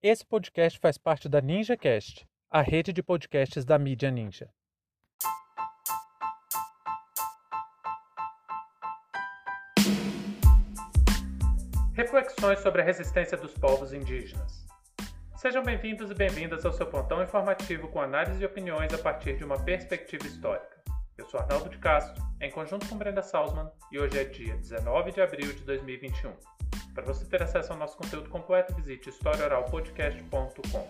Esse podcast faz parte da NinjaCast, a rede de podcasts da mídia Ninja. Reflexões sobre a resistência dos povos indígenas. Sejam bem-vindos e bem-vindas ao seu pontão informativo com análise e opiniões a partir de uma perspectiva histórica. Eu sou Arnaldo de Castro, em conjunto com Brenda Salzman, e hoje é dia 19 de abril de 2021. Para você ter acesso ao nosso conteúdo completo, visite historiaoralpodcast.com.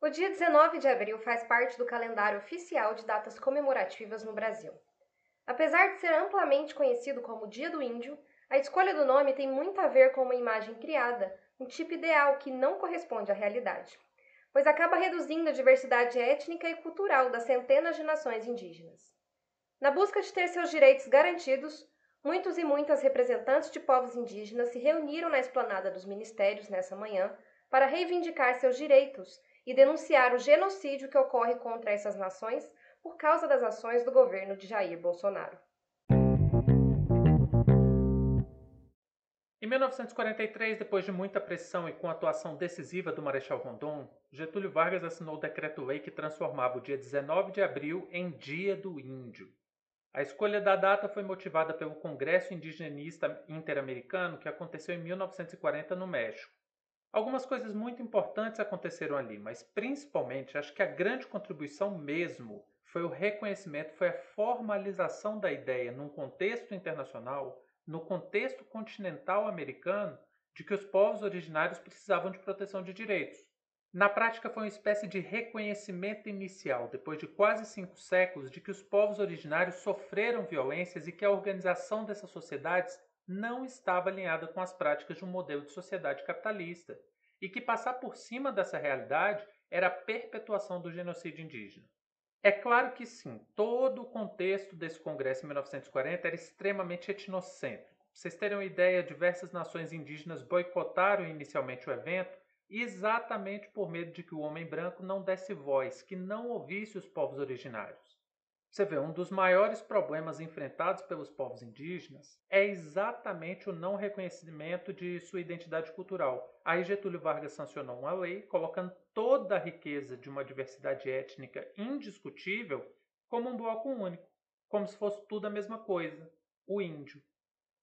O dia 19 de abril faz parte do calendário oficial de datas comemorativas no Brasil. Apesar de ser amplamente conhecido como Dia do Índio, a escolha do nome tem muito a ver com uma imagem criada, um tipo ideal que não corresponde à realidade pois acaba reduzindo a diversidade étnica e cultural das centenas de nações indígenas. Na busca de ter seus direitos garantidos, muitos e muitas representantes de povos indígenas se reuniram na esplanada dos ministérios nessa manhã para reivindicar seus direitos e denunciar o genocídio que ocorre contra essas nações por causa das ações do governo de Jair Bolsonaro. Em 1943, depois de muita pressão e com a atuação decisiva do Marechal Rondon, Getúlio Vargas assinou o decreto-lei que transformava o dia 19 de abril em Dia do Índio. A escolha da data foi motivada pelo Congresso Indigenista Interamericano que aconteceu em 1940 no México. Algumas coisas muito importantes aconteceram ali, mas principalmente acho que a grande contribuição mesmo foi o reconhecimento, foi a formalização da ideia num contexto internacional no contexto continental americano de que os povos originários precisavam de proteção de direitos. Na prática, foi uma espécie de reconhecimento inicial, depois de quase cinco séculos, de que os povos originários sofreram violências e que a organização dessas sociedades não estava alinhada com as práticas de um modelo de sociedade capitalista, e que passar por cima dessa realidade era a perpetuação do genocídio indígena. É claro que sim, todo o contexto desse congresso em 1940 era extremamente etnocêntrico. Pra vocês terem uma ideia, diversas nações indígenas boicotaram inicialmente o evento exatamente por medo de que o homem branco não desse voz, que não ouvisse os povos originários. Você vê, um dos maiores problemas enfrentados pelos povos indígenas é exatamente o não reconhecimento de sua identidade cultural. Aí Getúlio Vargas sancionou uma lei colocando toda a riqueza de uma diversidade étnica indiscutível como um bloco único, como se fosse tudo a mesma coisa, o índio.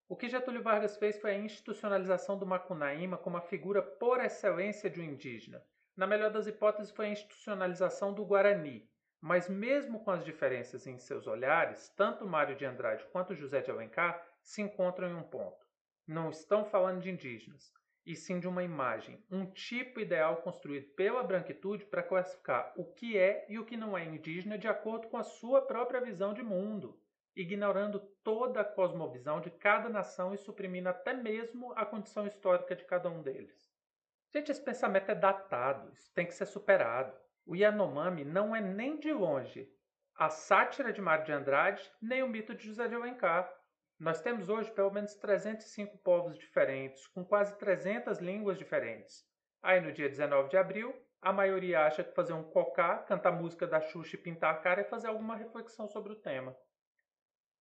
O que Getúlio Vargas fez foi a institucionalização do Macunaíma como a figura por excelência de um indígena. Na melhor das hipóteses, foi a institucionalização do Guarani, mas mesmo com as diferenças em seus olhares, tanto Mário de Andrade quanto José de Alencar se encontram em um ponto. Não estão falando de indígenas, e sim de uma imagem, um tipo ideal construído pela branquitude para classificar o que é e o que não é indígena de acordo com a sua própria visão de mundo, ignorando toda a cosmovisão de cada nação e suprimindo até mesmo a condição histórica de cada um deles. Gente, esse pensamento é datado, isso tem que ser superado. O Yanomami não é nem de longe a sátira de Mário de Andrade, nem o mito de José de Alencar. Nós temos hoje pelo menos 305 povos diferentes, com quase 300 línguas diferentes. Aí no dia 19 de abril, a maioria acha que fazer um cocá, cantar música da Xuxa e pintar a cara é fazer alguma reflexão sobre o tema.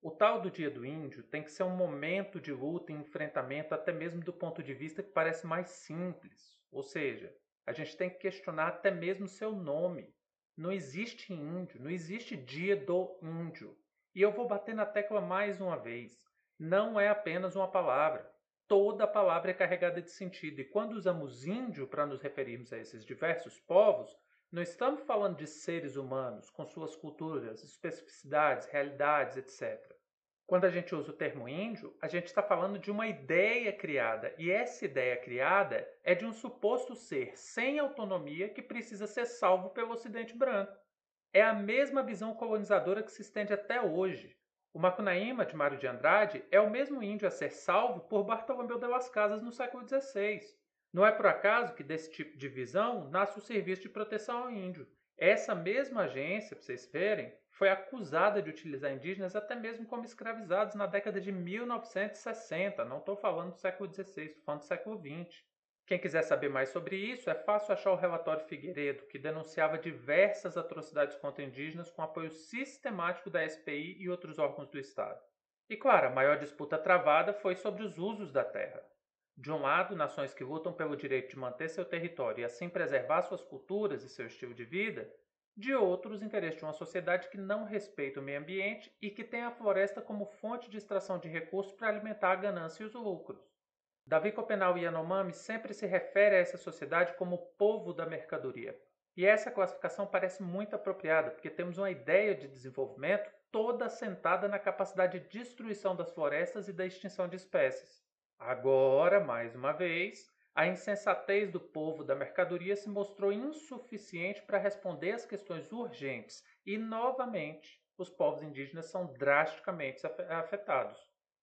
O tal do Dia do Índio tem que ser um momento de luta e enfrentamento, até mesmo do ponto de vista que parece mais simples. Ou seja, a gente tem que questionar até mesmo seu nome. Não existe índio, não existe dia do índio. E eu vou bater na tecla mais uma vez. Não é apenas uma palavra. Toda palavra é carregada de sentido. E quando usamos índio para nos referirmos a esses diversos povos, não estamos falando de seres humanos com suas culturas, especificidades, realidades, etc. Quando a gente usa o termo índio, a gente está falando de uma ideia criada, e essa ideia criada é de um suposto ser sem autonomia que precisa ser salvo pelo Ocidente branco. É a mesma visão colonizadora que se estende até hoje. O Macunaíma, de Mário de Andrade, é o mesmo índio a ser salvo por Bartolomeu de las Casas no século XVI. Não é por acaso que desse tipo de visão nasce o Serviço de Proteção ao Índio. Essa mesma agência, para vocês verem, foi acusada de utilizar indígenas até mesmo como escravizados na década de 1960. Não estou falando do século XVI, estou falando do século XX. Quem quiser saber mais sobre isso, é fácil achar o relatório Figueiredo, que denunciava diversas atrocidades contra indígenas com apoio sistemático da SPI e outros órgãos do Estado. E claro, a maior disputa travada foi sobre os usos da terra. De um lado, nações que lutam pelo direito de manter seu território e assim preservar suas culturas e seu estilo de vida, de outro, os interesses de uma sociedade que não respeita o meio ambiente e que tem a floresta como fonte de extração de recursos para alimentar a ganância e os lucros. Davi Copenau Yanomami sempre se refere a essa sociedade como o povo da mercadoria. E essa classificação parece muito apropriada, porque temos uma ideia de desenvolvimento toda assentada na capacidade de destruição das florestas e da extinção de espécies. Agora, mais uma vez, a insensatez do povo da mercadoria se mostrou insuficiente para responder às questões urgentes e, novamente, os povos indígenas são drasticamente afetados.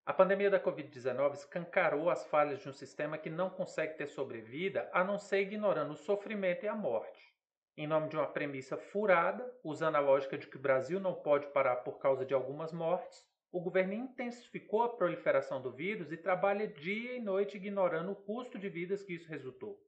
A pandemia da Covid-19 escancarou as falhas de um sistema que não consegue ter sobrevida a não ser ignorando o sofrimento e a morte em nome de uma premissa furada, usando a lógica de que o Brasil não pode parar por causa de algumas mortes, o governo intensificou a proliferação do vírus e trabalha dia e noite ignorando o custo de vidas que isso resultou.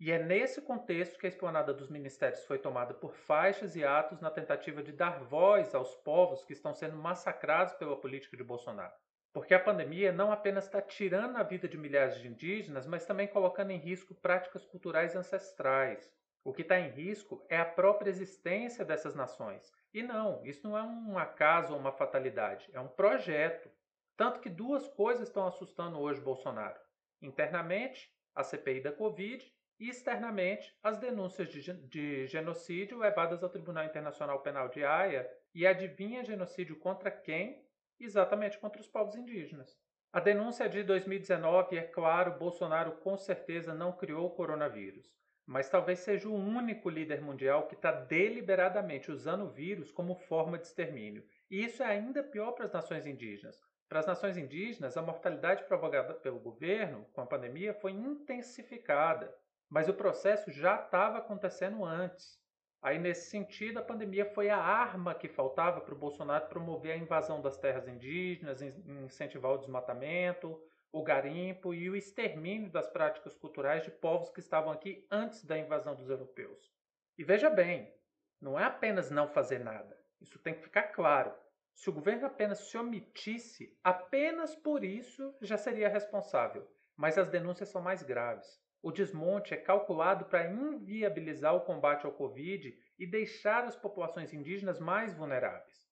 E é nesse contexto que a esplanada dos ministérios foi tomada por faixas e atos na tentativa de dar voz aos povos que estão sendo massacrados pela política de Bolsonaro. Porque a pandemia não apenas está tirando a vida de milhares de indígenas, mas também colocando em risco práticas culturais ancestrais, o que está em risco é a própria existência dessas nações. E não, isso não é um acaso ou uma fatalidade, é um projeto. Tanto que duas coisas estão assustando hoje Bolsonaro: internamente, a CPI da Covid, e externamente, as denúncias de, de genocídio levadas ao Tribunal Internacional Penal de Haia. E adivinha genocídio contra quem? Exatamente contra os povos indígenas. A denúncia é de 2019 e, é claro, Bolsonaro com certeza não criou o coronavírus mas talvez seja o único líder mundial que está deliberadamente usando o vírus como forma de extermínio. E isso é ainda pior para as nações indígenas. Para as nações indígenas, a mortalidade provocada pelo governo com a pandemia foi intensificada, mas o processo já estava acontecendo antes. Aí, nesse sentido, a pandemia foi a arma que faltava para o Bolsonaro promover a invasão das terras indígenas, incentivar o desmatamento, o garimpo e o extermínio das práticas culturais de povos que estavam aqui antes da invasão dos europeus. E veja bem, não é apenas não fazer nada. Isso tem que ficar claro. Se o governo apenas se omitisse, apenas por isso já seria responsável. Mas as denúncias são mais graves. O desmonte é calculado para inviabilizar o combate ao Covid e deixar as populações indígenas mais vulneráveis.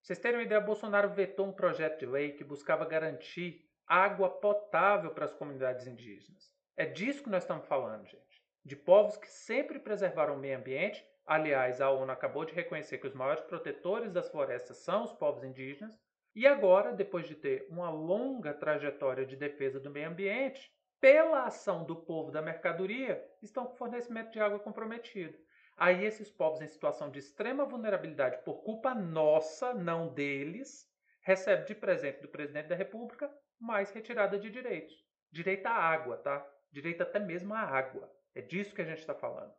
Vocês terem uma ideia, Bolsonaro vetou um projeto de lei que buscava garantir água potável para as comunidades indígenas. É disso que nós estamos falando, gente. De povos que sempre preservaram o meio ambiente. Aliás, a ONU acabou de reconhecer que os maiores protetores das florestas são os povos indígenas. E agora, depois de ter uma longa trajetória de defesa do meio ambiente, pela ação do povo da mercadoria, estão com fornecimento de água comprometido. Aí esses povos em situação de extrema vulnerabilidade por culpa nossa, não deles, recebem de presente do presidente da República mais retirada de direitos. Direito à água, tá? Direito até mesmo à água. É disso que a gente está falando.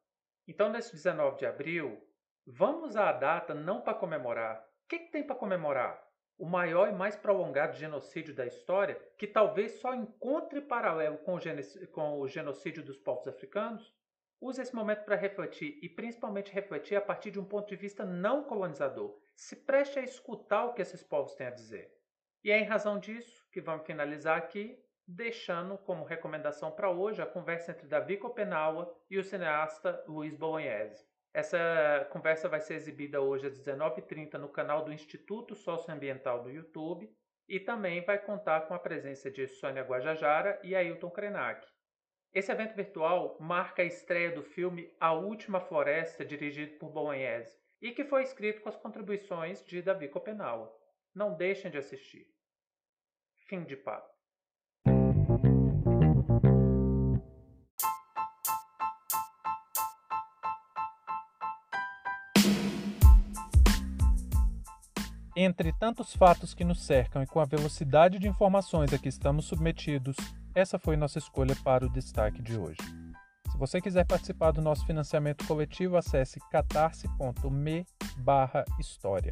Então, nesse 19 de abril, vamos à data não para comemorar. O que, que tem para comemorar? O maior e mais prolongado genocídio da história, que talvez só encontre paralelo com o, com o genocídio dos povos africanos? Use esse momento para refletir e principalmente refletir a partir de um ponto de vista não colonizador. Se preste a escutar o que esses povos têm a dizer. E é em razão disso que vamos finalizar aqui, deixando como recomendação para hoje a conversa entre Davi Copenaua e o cineasta Luiz Bolognese. Essa conversa vai ser exibida hoje às 19h30 no canal do Instituto Socioambiental do YouTube e também vai contar com a presença de Sônia Guajajara e Ailton Krenak. Esse evento virtual marca a estreia do filme A Última Floresta, dirigido por Bolognese, e que foi escrito com as contribuições de Davi Copenaua. Não deixem de assistir. Fim de papo. Entre tantos fatos que nos cercam e com a velocidade de informações a que estamos submetidos, essa foi nossa escolha para o destaque de hoje. Se você quiser participar do nosso financiamento coletivo, acesse catarse.me/história.